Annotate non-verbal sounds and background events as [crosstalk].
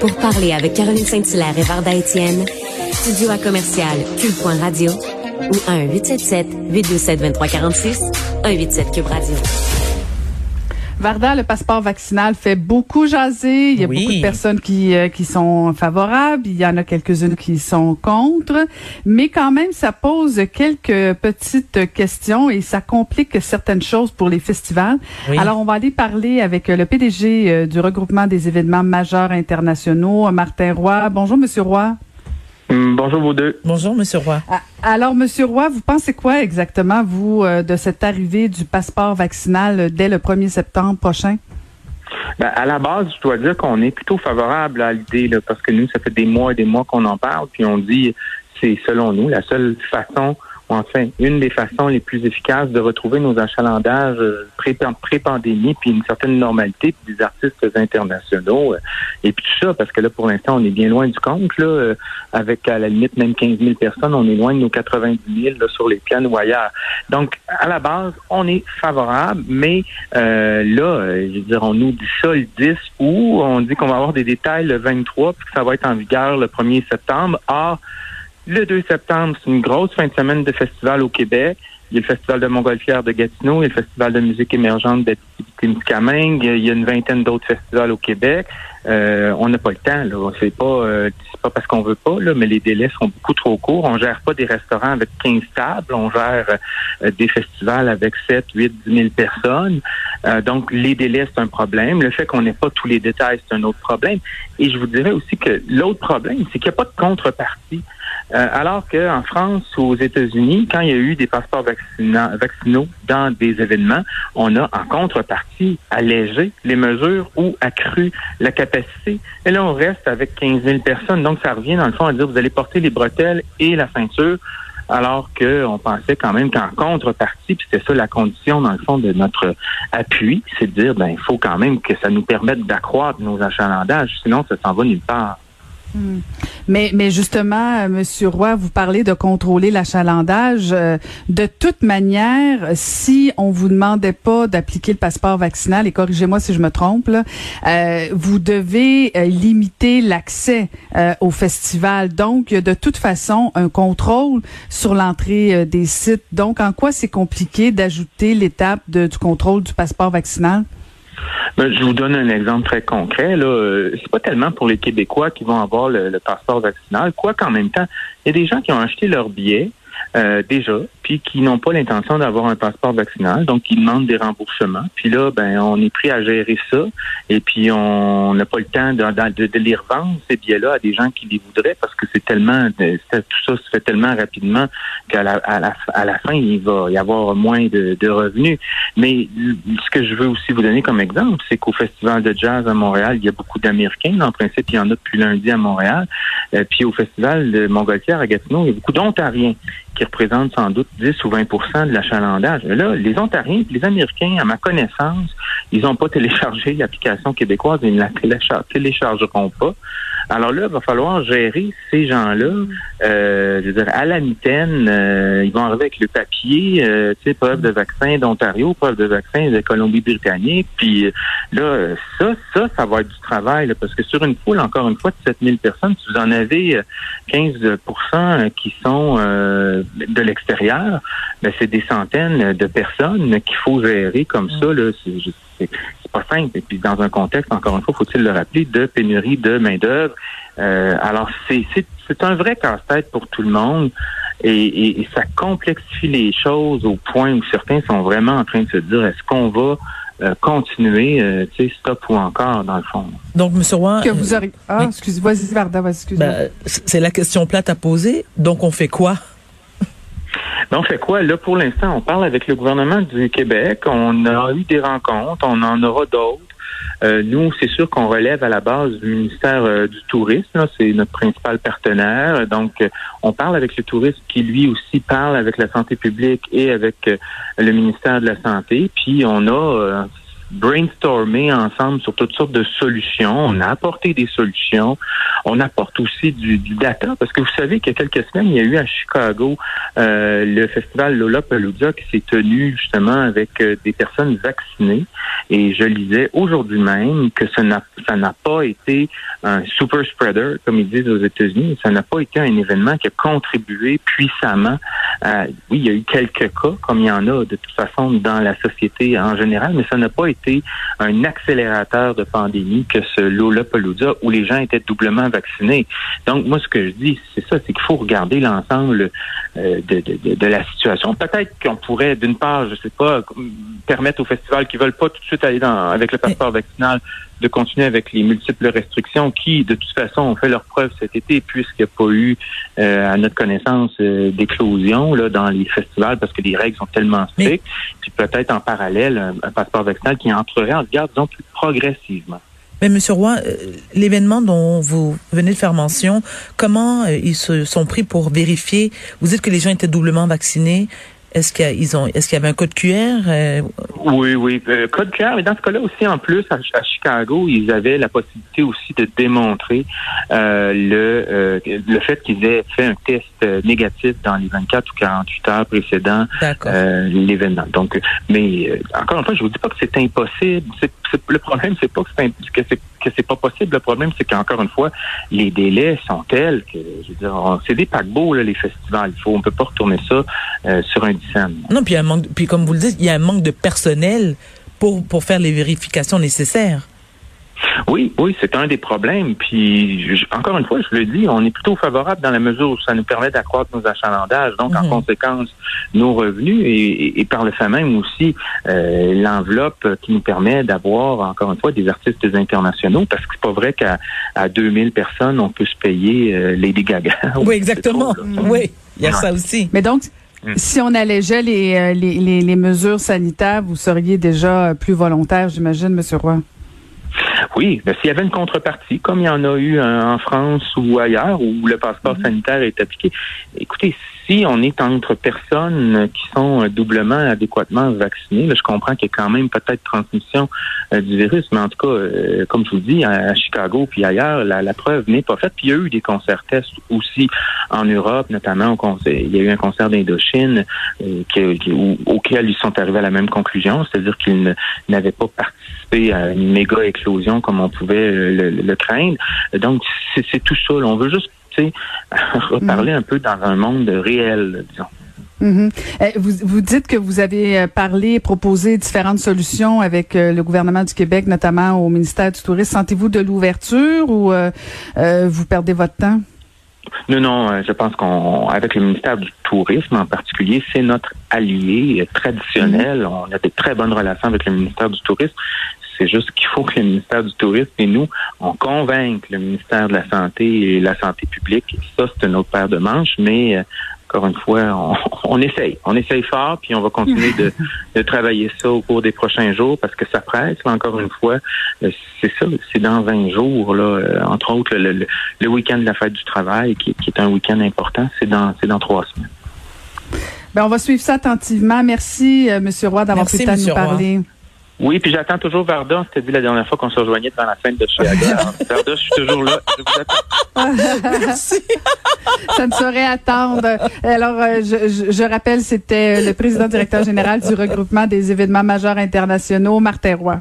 Pour parler avec Caroline Saint-Hilaire et Varda Étienne, studio à commercial cube.radio ou 1-877-827-2346, 187 Cube Radio. Varda, le passeport vaccinal fait beaucoup jaser. Il y a beaucoup de personnes qui, euh, qui sont favorables. Il y en a quelques-unes qui sont contre. Mais quand même, ça pose quelques petites questions et ça complique certaines choses pour les festivals. Alors, on va aller parler avec le PDG euh, du regroupement des événements majeurs internationaux, Martin Roy. Bonjour, Monsieur Roy. Mm, bonjour vous deux. Bonjour Monsieur Roy. Ah, alors Monsieur Roy, vous pensez quoi exactement vous euh, de cette arrivée du passeport vaccinal dès le 1er septembre prochain? Ben, à la base, je dois dire qu'on est plutôt favorable à l'idée parce que nous, ça fait des mois et des mois qu'on en parle, puis on dit c'est selon nous la seule façon enfin une des façons les plus efficaces de retrouver nos achalandages euh, pré-pandémie, puis une certaine normalité, puis des artistes internationaux, euh, et puis tout ça, parce que là, pour l'instant, on est bien loin du compte, là, euh, avec à la limite même 15 000 personnes, on est loin de nos 90 000 là, sur les plans ou ailleurs. Donc, à la base, on est favorable, mais là, je veux dire, on nous dit ça le 10 août, on dit qu'on va avoir des détails le 23, puis que ça va être en vigueur le 1er septembre. Or, le 2 septembre, c'est une grosse fin de semaine de festival au Québec. Il y a le Festival de Montgolfière de Gatineau, il y a le Festival de musique émergente de Témiscamingue, il y a une vingtaine d'autres festivals au Québec. Euh, on n'a pas le temps, là. C'est pas, euh, pas parce qu'on veut pas, là, mais les délais sont beaucoup trop courts. On gère pas des restaurants avec 15 tables, on gère euh, des festivals avec 7, 8, 10 000 personnes. donc, les délais, c'est un problème. Le fait qu'on n'ait pas tous les détails, c'est un autre problème. Et je vous dirais aussi que l'autre problème, c'est qu'il n'y a pas de contrepartie. Euh, alors qu'en France ou aux États-Unis, quand il y a eu des passeports vaccinaux dans des événements, on a en contrepartie allégé les mesures ou accru la capacité. Et là, on reste avec 15 000 personnes. Donc, ça revient dans le fond à dire vous allez porter les bretelles et la ceinture alors qu'on pensait quand même qu'en contrepartie, puis c'était ça la condition dans le fond de notre appui, c'est de dire ben il faut quand même que ça nous permette d'accroître nos achalandages, sinon ça s'en va nulle part. Hmm. Mais, justement, euh, Monsieur Roy, vous parlez de contrôler l'achalandage. Euh, de toute manière, si on vous demandait pas d'appliquer le passeport vaccinal, et corrigez-moi si je me trompe, euh, vous devez limiter l'accès au festival. Donc, de toute façon un contrôle sur l'entrée des sites. Donc, en quoi c'est compliqué d'ajouter l'étape du contrôle du passeport vaccinal? Ben, je vous donne un exemple très concret. Là, euh, c'est pas tellement pour les Québécois qui vont avoir le, passeport vaccinal, quoi qu'en même temps, il y a des gens qui ont acheté leur billet euh, déjà, puis qui n'ont pas l'intention d'avoir un passeport vaccinal, donc qui demandent des remboursements. Puis là, ben, on est pris à gérer ça, et puis on n'a pas le temps de, de, de, les revendre ces billets-là à des gens qui les voudraient, parce que c'est tellement, tout ça se fait tellement rapidement qu'à la, à la, à la fin, il va y avoir moins de, de revenus. Mais ce que je veux aussi vous donner comme exemple, c'est qu'au Festival de jazz à Montréal, il y a beaucoup d'Américains. En principe, il y en a depuis lundi à Montréal. Euh, puis au Festival de Montgolfière à Gatineau, il y a beaucoup d'Ontariens qui représentent sans doute 10 ou 20% de l'achalandage. Là, les Ontariens, les Américains, à ma connaissance, ils n'ont pas téléchargé [laughs] l'application québécoise, ils ne la téléchargeront pas. Alors là, il va falloir gérer ces gens-là. Euh, je veux dire, à la mitaine, euh, ils vont arriver avec le papier, euh, tu sais, preuve de vaccin d'Ontario, preuve de vaccin de Colombie-Britannique. Puis euh, là, ça, ça, ça va être du travail, parce que sur une foule, encore une fois, de 7000 personnes, si vous en avez 15% qui sont de l'extérieur, ben, c'est des centaines de personnes qu'il faut gérer comme ça. Là, c'est, pas simple. Et puis dans un contexte, encore une fois, faut-il le rappeler, de pénurie de main-d'œuvre. Euh, alors c'est, c'est, un vrai casse-tête pour tout le monde. Et, ça complexifie les choses au point où certains sont vraiment en train de se dire est-ce qu'on va euh, continuer, euh, tu sais, stop ou encore, dans le fond? Donc, M. Roy... Que vous aurez... Ah, excusez-moi, vas-y, Varda, excusez-moi. Ben, c'est la question plate à poser. Donc, on fait quoi? Donc, fait quoi? Là, pour l'instant, on parle avec le gouvernement du Québec. On a eu des rencontres, on en aura d'autres. Euh, nous, c'est sûr qu'on relève à la base du ministère euh, du Tourisme. C'est notre principal partenaire. Donc, euh, on parle avec le tourisme qui, lui aussi, parle avec la santé publique et avec le ministère de la Santé. Puis, on a brainstormé ensemble sur toutes sortes de solutions. On a apporté des solutions. On apporte aussi du, data parce que vous savez qu'il y a quelques semaines, il y a eu à Chicago euh, le festival Lollapalooza qui s'est tenu justement avec euh, des personnes vaccinées. Et je lisais aujourd'hui même que ça n'a ça n'a pas été un super spreader comme ils disent aux États-Unis. Ça n'a pas été un événement qui a contribué puissamment. À, oui, il y a eu quelques cas comme il y en a de toute façon dans la société en général, mais ça n'a pas été un accélérateur de pandémie que ce Lollapalooza où les gens étaient doublement vaccinés. Donc, moi, ce que je dis, c'est ça, c'est qu'il faut regarder l'ensemble euh, de, de, de, la situation. Peut-être qu'on pourrait, d'une part, je sais pas, permettre aux festivals qui veulent pas tout de suite aller dans, avec le passeport vaccinal de continuer avec les multiples restrictions qui, de toute façon, ont fait leur preuve cet été puisqu'il n'y a pas eu, euh, à notre connaissance, euh, d'éclosion là dans les festivals parce que les règles sont tellement strictes. Puis peut-être en parallèle un, passeport vaccinal qui entrerait en vigueur, disons, plus progressivement. Mais Monsieur Roy, euh, l'événement dont vous venez de faire mention, comment euh, ils se sont pris pour vérifier? Vous dites que les gens étaient doublement vaccinés. Est-ce qu'ils ont, est-ce qu'il y avait un code QR euh? Oui, oui, euh, code QR. Mais dans ce cas-là aussi, en plus, à, Chicago, ils avaient la possibilité aussi de démontrer euh, le le fait qu'ils aient fait un test négatif dans les 24 ou 48 heures précédant l'événement. Donc, mais encore une fois, je vous dis pas que c'est impossible. C'est, le problème, c'est pas que c'est, que c'est que c'est pas possible. Le problème, c'est qu'encore une fois, les délais sont tels que, je veux dire, c'est des paquebots, les festivals. Il faut, on peut pas retourner ça euh, sur un dixième. Non, puis, un manque, puis comme vous le dites, il y a un manque de personnel pour, pour faire les vérifications nécessaires. Oui, oui, c'est un des problèmes. Puis, encore une fois, je le dis, on est plutôt favorable dans la mesure où ça nous permet d'accroître nos achalandages, donc en mhm. conséquence, nos revenus et, par le fait même aussi euh, l'enveloppe qui nous permet d'avoir, encore une fois, des artistes internationaux, parce que c'est pas vrai qu'à à 2000 personnes, on peut se payer euh, Lady Gaga. [laughs] Oui, exactement. Oui, il y a ça aussi. Mais donc, mm. si on allégeait les, euh, les, les, les, mesures sanitaires, vous seriez déjà plus volontaire, j'imagine, Monsieur Roy? Oui, ben, s'il y avait une contrepartie, comme il y en a eu en France ou ailleurs, où le passeport mhm. sanitaire est appliqué, écoutez, si on est entre personnes qui sont doublement adéquatement vaccinées, je comprends qu'il y a quand même peut-être transmission euh, du virus, mais en tout cas, euh, comme je vous dis, à, Chicago puis ailleurs, la, preuve n'est pas faite. Puis il y a eu des concerts tests aussi en Europe, notamment il y a eu un concert d'Indochine euh, auquel ils sont arrivés à la même conclusion, c'est-à-dire qu'ils n'avaient pas participé à une méga éclosion comme on pouvait le, craindre. Donc c'est tout ça. On veut juste [laughs] reparler un peu dans un monde réel, disons. Mhm. Eh, vous, vous dites que vous avez euh, parlé, proposé différentes solutions avec euh, le gouvernement du Québec, notamment au ministère du Tourisme. Sentez-vous de l'ouverture ou euh, vous perdez votre temps? Non, non, je pense qu'on, avec le ministère du Tourisme en particulier, c'est notre allié traditionnel. Mhm. On a de très bonnes relations avec le ministère du Tourisme. C'est juste qu'il faut que le ministère du Tourisme et nous, on convainque le ministère de la Santé et la Santé publique. Ça, c'est une autre paire de manches, mais euh, encore une fois, on, [laughs] essaye. On essaye fort, puis on va continuer [laughs] de, travailler ça au cours des prochains jours parce que ça presse. encore une fois, euh, c'est ça, c'est dans 20 jours, là, euh, entre autres le, week-end de la fête du travail, qui, est un week-end important, c'est dans, c'est dans trois semaines. Ben, on va suivre ça attentivement. Merci, M. Roy, d'avoir pris le temps de nous parler. Oui, puis j'attends toujours Varda. C'était dit la dernière fois qu'on se rejoignait devant la scène de chez [laughs] Varda, je suis toujours là. Je vous attends. [laughs] Merci. Ça ne saurait attendre. Alors, euh, je, je, rappelle, c'était le président directeur général du regroupement des événements majeurs internationaux, Martin Roy.